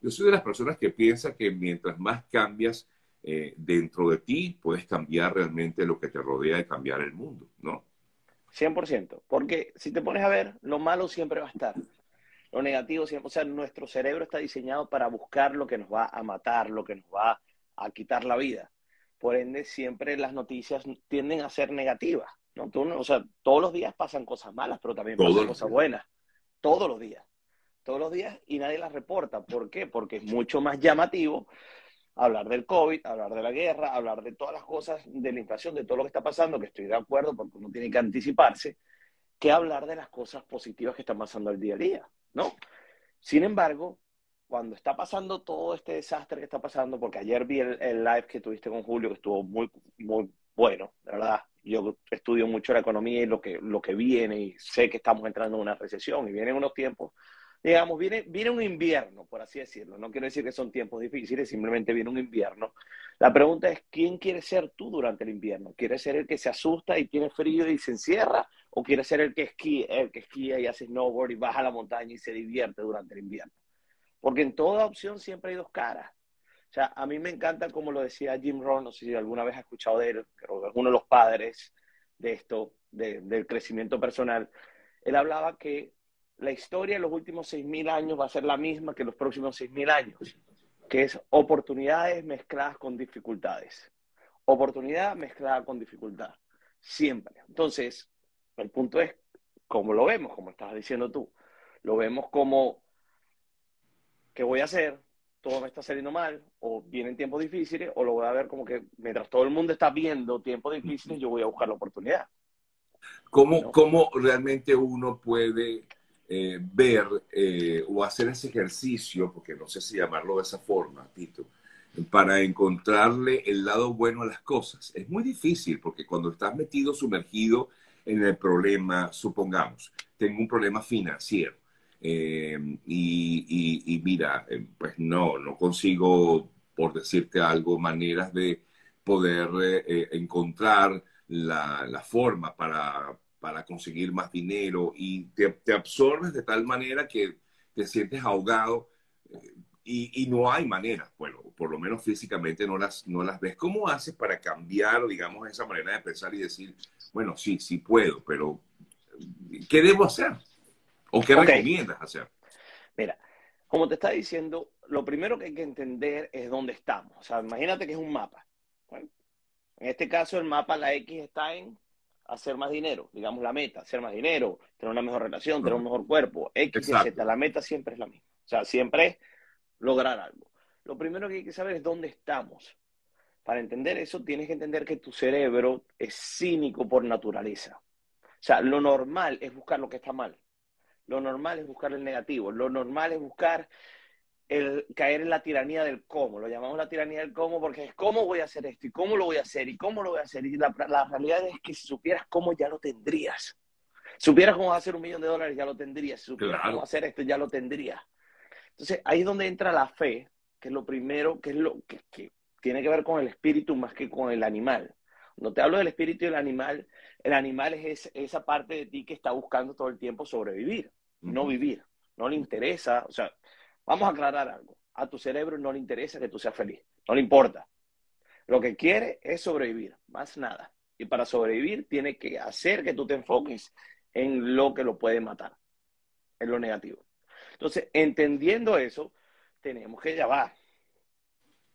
Yo soy de las personas que piensa que mientras más cambias eh, dentro de ti, puedes cambiar realmente lo que te rodea y cambiar el mundo, ¿no? 100%, porque si te pones a ver, lo malo siempre va a estar. Lo negativo siempre, o sea, nuestro cerebro está diseñado para buscar lo que nos va a matar, lo que nos va a quitar la vida. Por ende, siempre las noticias tienden a ser negativas. ¿no? o sea, todos los días pasan cosas malas, pero también pasan cosas buenas. Todos los días. Todos los días y nadie las reporta. ¿Por qué? Porque es mucho más llamativo hablar del COVID, hablar de la guerra, hablar de todas las cosas, de la inflación, de todo lo que está pasando, que estoy de acuerdo porque uno tiene que anticiparse, que hablar de las cosas positivas que están pasando al día a día, ¿no? Sin embargo, cuando está pasando todo este desastre que está pasando, porque ayer vi el, live que tuviste con Julio, que estuvo muy, muy bueno, de verdad. Yo estudio mucho la economía y lo que, lo que viene, y sé que estamos entrando en una recesión y vienen unos tiempos, digamos, viene, viene un invierno, por así decirlo. No quiero decir que son tiempos difíciles, simplemente viene un invierno. La pregunta es, ¿quién quiere ser tú durante el invierno? ¿Quieres ser el que se asusta y tiene frío y se encierra? ¿O quieres ser el que esquía, el que esquía y hace snowboard y baja la montaña y se divierte durante el invierno? Porque en toda opción siempre hay dos caras. O sea, a mí me encanta, como lo decía Jim Rohn, no sé si alguna vez has escuchado de él, creo que es uno de los padres de esto, del crecimiento personal. Él hablaba que la historia de los últimos 6.000 años va a ser la misma que los próximos 6.000 años, que es oportunidades mezcladas con dificultades. Oportunidad mezclada con dificultad. Siempre. Entonces, el punto es, ¿cómo lo vemos? Como estabas diciendo tú. Lo vemos como ¿qué voy a hacer? Todo me está saliendo mal, o vienen tiempos difíciles, o lo voy a ver como que mientras todo el mundo está viendo tiempos difíciles, yo voy a buscar la oportunidad. ¿Cómo, ¿cómo realmente uno puede eh, ver eh, o hacer ese ejercicio, porque no sé si llamarlo de esa forma, Tito, para encontrarle el lado bueno a las cosas? Es muy difícil porque cuando estás metido, sumergido en el problema, supongamos, tengo un problema financiero eh, y, mira, eh, pues no, no consigo, por decirte algo, maneras de poder encontrar la, forma para, para, conseguir más dinero y te, absorbes de tal manera que te sientes ahogado y, no hay manera, bueno, por lo menos físicamente no las, no las ves. ¿Cómo haces para cambiar, digamos, esa manera de pensar y decir, bueno, sí, sí puedo, pero ¿qué debo hacer? ¿O qué recomiendas hacer? Mira, como te está diciendo, lo primero que hay que entender es dónde estamos. O sea, imagínate que es un mapa. en este caso, el mapa, la X está en hacer más dinero, digamos la meta, hacer más dinero, tener una mejor relación, tener un mejor cuerpo, X y Z. La meta siempre es la misma. O sea, siempre es lograr algo. Lo primero que hay que saber es dónde estamos. Para entender eso, tienes que entender que tu cerebro es cínico por naturaleza. O sea, lo normal es buscar lo que está mal. Lo normal es buscar el negativo. Lo normal es buscar el caer en la tiranía del cómo. Lo llamamos la tiranía del cómo porque es cómo voy a hacer esto y cómo lo voy a hacer y cómo lo voy a hacer. Y la, realidad es que si supieras cómo ya lo tendrías. Si supieras cómo hacer un millón de dólares ya lo tendrías. Si supieras cómo hacer esto ya lo tendrías. Entonces ahí es donde entra la fe, que es lo primero, que es lo que, que tiene que ver con el espíritu más que con el animal. No te hablo del espíritu del animal, el animal es esa parte de ti que está buscando todo el tiempo sobrevivir no vivir. No le interesa, o sea, vamos a aclarar algo. A tu cerebro no le interesa que tú seas feliz, no le importa. Lo que quiere es sobrevivir, más nada. Y para sobrevivir tiene que hacer que tú te enfoques en lo que lo puede matar, en lo negativo. Entonces, entendiendo eso, tenemos que llevar.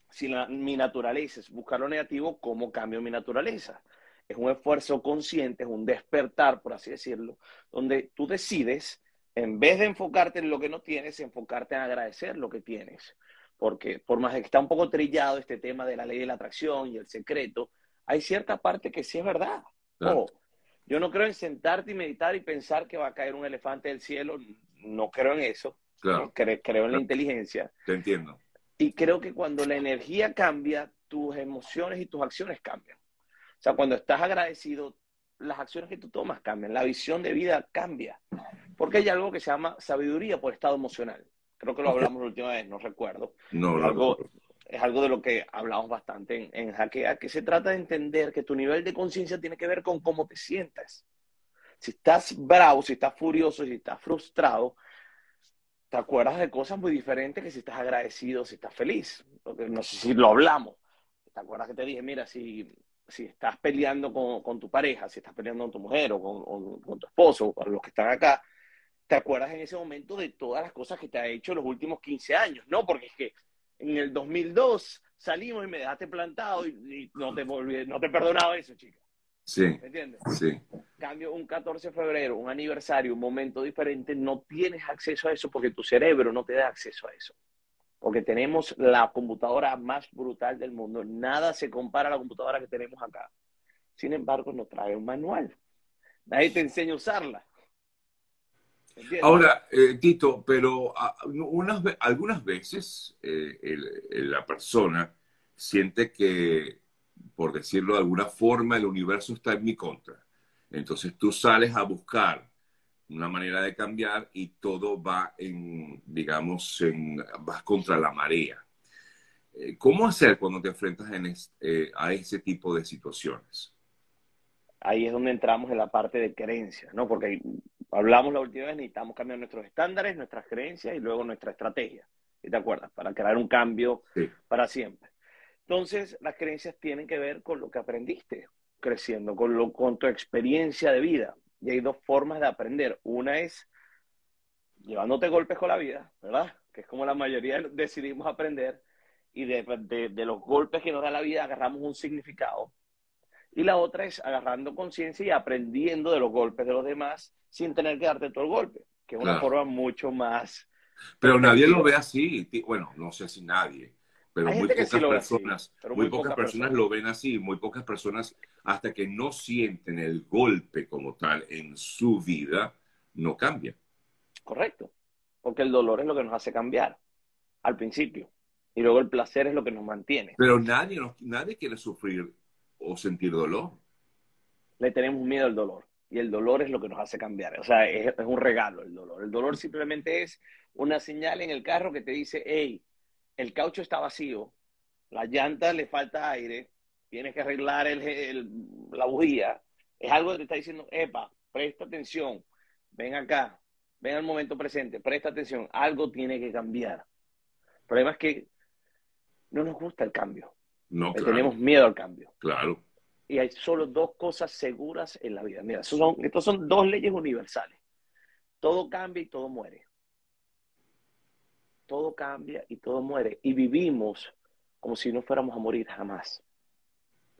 Si mi naturaleza es buscar lo negativo, ¿cómo cambio mi naturaleza? Es un esfuerzo consciente, es un despertar, por así decirlo, donde tú decides en vez de enfocarte en lo que no tienes, enfocarte en agradecer lo que tienes. Porque por más que está un poco trillado este tema de la ley de la atracción y el secreto, hay cierta parte que sí es verdad. yo no creo en sentarte y meditar y pensar que va a caer un elefante del cielo. No creo en eso. creo en la inteligencia. Te entiendo. Y creo que cuando la energía cambia, tus emociones y tus acciones cambian. O sea, cuando estás agradecido, las acciones que tú tomas cambian, la visión de vida cambia. Porque hay algo que se llama sabiduría por estado emocional. Creo que lo hablamos la última vez, no recuerdo. No, es algo, es algo de lo que hablamos bastante en, en Hackea, que se trata de entender que tu nivel de conciencia tiene que ver con cómo te sientas. Si estás bravo, si estás furioso, si estás frustrado, te acuerdas de cosas muy diferentes que si estás agradecido, si estás feliz. Porque no sé si lo hablamos. ¿Te acuerdas que te dije, mira, si, si estás peleando con, con tu pareja, si estás peleando con tu mujer o con, con tu esposo, o los que están acá, te acuerdas en ese momento de todas las cosas que te ha hecho los últimos 15 años, ¿no? Porque es que en el 2002 salimos y me dejaste plantado y, no te volví, no te perdonaba eso, chica. Sí. ¿Me entiendes? Sí. Cambio un 14 de febrero, un aniversario, un momento diferente, no tienes acceso a eso porque tu cerebro no te da acceso a eso. Porque tenemos la computadora más brutal del mundo. Nada se compara a la computadora que tenemos acá. Sin embargo, no trae un manual. Nadie te enseña a usarla. Ahora, eh, Tito, pero ah, unas, algunas veces eh, la persona siente que, por decirlo de alguna forma, el universo está en mi contra. Entonces tú sales a buscar una manera de cambiar y todo va en, digamos, en, vas contra la marea. Eh, ¿Cómo hacer cuando te enfrentas a ese tipo de situaciones? Ahí es donde entramos en la parte de creencias, ¿no? Porque hablamos la última vez, necesitamos cambiar nuestros estándares, nuestras creencias y luego nuestra estrategia. ¿Te acuerdas? Para crear un cambio para siempre. Entonces, las creencias tienen que ver con lo que aprendiste creciendo, con, lo, con tu experiencia de vida. Y hay dos formas de aprender. Una es llevándote golpes con la vida, ¿verdad? Que es como la mayoría decidimos aprender. Y de, de los golpes que nos da la vida agarramos un significado y la otra es agarrando conciencia y aprendiendo de los golpes de los demás sin tener que darte todo el golpe, que es una forma mucho más... Pero nadie lo ve así. Bueno, no sé si nadie, pero muy pocas personas, muy, pocas, personas, lo ven así, muy pocas personas hasta que no sienten el golpe como tal en su vida, no cambian. Correcto, porque el dolor es lo que nos hace cambiar al principio y luego el placer es lo que nos mantiene. Pero nadie, nadie quiere sufrir o sentir dolor. Le tenemos miedo al dolor y el dolor es lo que nos hace cambiar. O sea, es, un regalo el dolor. El dolor simplemente es una señal en el carro que te dice, hey, el caucho está vacío, la llanta le falta aire, tienes que arreglar el, la bujía. Es algo que te está diciendo, epa, presta atención, ven acá, ven al momento presente, presta atención, algo tiene que cambiar. El problema es que no nos gusta el cambio. No, Tenemos miedo al cambio. Claro. Y hay solo dos cosas seguras en la vida. Mira, son, estas son dos leyes universales. Todo cambia y todo muere. Todo cambia y todo muere. Y vivimos como si no fuéramos a morir jamás.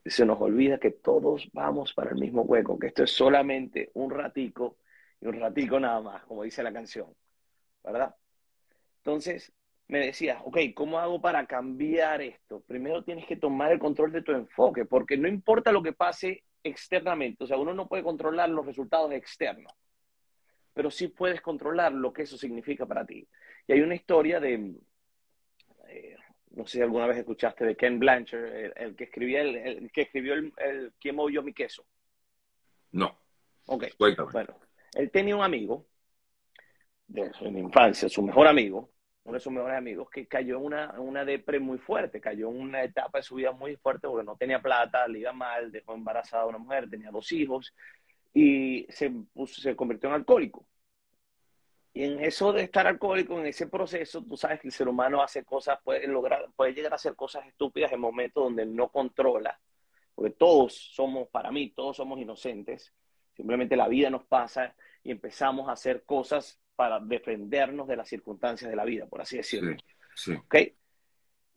Y se nos olvida que todos vamos para el mismo hueco, que esto es solamente un ratico y un ratico nada más, como dice la canción. ¿Verdad? Entonces, me decías, ok, ¿cómo hago para cambiar esto? Primero tienes que tomar el control de tu enfoque, porque no importa lo que pase externamente, o sea, uno no puede controlar los resultados externos, pero sí puedes controlar lo que eso significa para ti. Y hay una historia de, eh, no sé si alguna vez escuchaste de Ken Blanchard, el, que escribía el, que escribió el, ¿Quién movió mi queso? No. Ok. Cuéntame. Bueno, él tenía un amigo de su infancia, su mejor amigo, uno de sus mejores amigos, que cayó en una, una depre muy fuerte, cayó en una etapa de su vida muy fuerte porque no tenía plata, le iba mal, dejó embarazada a una mujer, tenía dos hijos y se, se convirtió en alcohólico. Y en eso de estar alcohólico, en ese proceso, tú sabes que el ser humano hace cosas, puede, lograr, puede llegar a hacer cosas estúpidas en momentos donde no controla, porque todos somos, para mí, todos somos inocentes, simplemente la vida nos pasa y empezamos a hacer cosas para defendernos de las circunstancias de la vida, por así decirlo. Sí,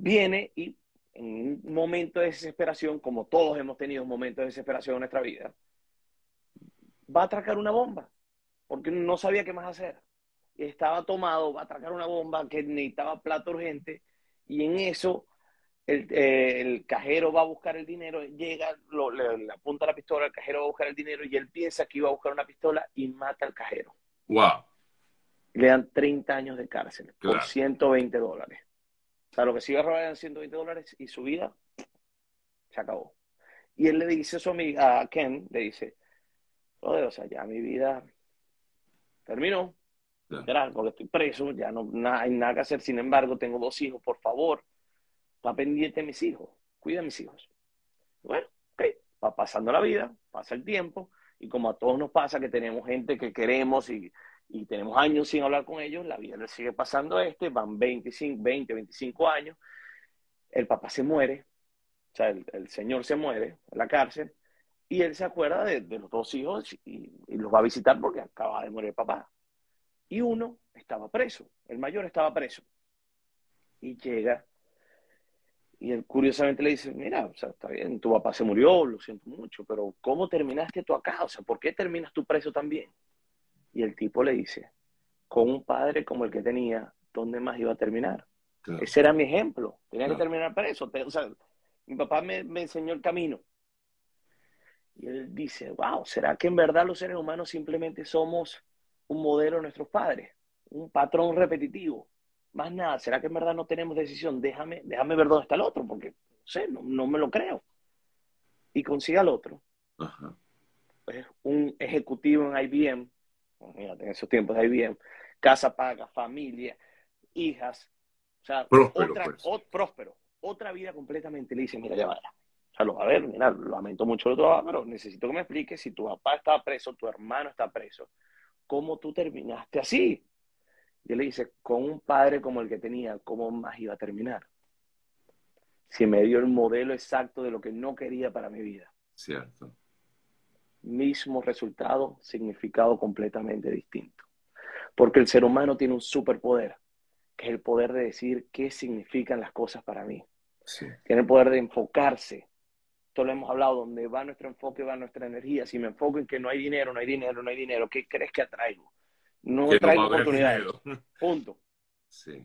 Viene y en un momento de desesperación, como todos hemos tenido un momento de desesperación en nuestra vida, va a atracar una bomba, porque no sabía qué más hacer. Estaba tomado, va a atracar una bomba que necesitaba plata urgente, y en eso el, el, cajero va a buscar el dinero, llega, le, le, apunta la pistola, el cajero va a buscar el dinero y él piensa que iba a buscar una pistola y mata al cajero. ¡Wow! Le dan 30 años de cárcel por 120 dólares. O sea, lo que sigue robando eran 120 dólares y su vida se acabó. Y él le dice a su amiga, a Ken, le dice, joder, o sea, ya mi vida terminó, porque estoy preso, ya no hay nada que hacer, sin embargo, tengo dos hijos, por favor, está pendiente de mis hijos, cuida a mis hijos. Bueno, ok, va pasando la vida, pasa el tiempo, y como a todos nos pasa que tenemos gente que queremos y y tenemos años sin hablar con ellos, la vida le sigue pasando a este, van 25, 20, 25 años, el papá se muere, o sea, el, señor se muere en la cárcel, y él se acuerda de, los dos hijos y, los va a visitar porque acaba de morir el papá. Y uno estaba preso, el mayor estaba preso. Y llega y él curiosamente le dice, mira, está bien, tu papá se murió, lo siento mucho, pero ¿cómo terminaste tú acá? O sea, ¿por qué terminas tu preso también? Y el tipo le dice, con un padre como el que tenía, ¿dónde más iba a terminar? Ese era mi ejemplo, tenía que terminar preso. O sea, mi papá me, me enseñó el camino. Y él dice, wow, ¿será que en verdad los seres humanos simplemente somos un modelo de nuestros padres? Un patrón repetitivo más nada, ¿será que en verdad no tenemos decisión? Déjame, déjame ver dónde está el otro, porque no sé, no, me lo creo. Y consiga al otro. Es un ejecutivo en IBM, en esos tiempos de IBM, casa paga, familia, hijas, o sea, próspero, otra, pues. próspero, otra vida completamente. Le dice, mira, ya vaya. O sea, lo, a ver, mira, lamento mucho lo trabajo, pero necesito que me expliques si tu papá estaba preso, tu hermano está preso, ¿cómo tú terminaste así? Y él le dice, con un padre como el que tenía, ¿cómo más iba a terminar? Si me dio el modelo exacto de lo que no quería para mi vida. Cierto. Mismo resultado, significado completamente distinto. Porque el ser humano tiene un superpoder, que es el poder de decir qué significan las cosas para mí. Tiene el poder de enfocarse. Esto lo hemos hablado, donde va nuestro enfoque, va nuestra energía. Si me enfoco en que no hay dinero, no hay dinero, no hay dinero, ¿qué crees que atraigo? no traigo oportunidades. Punto. Sí.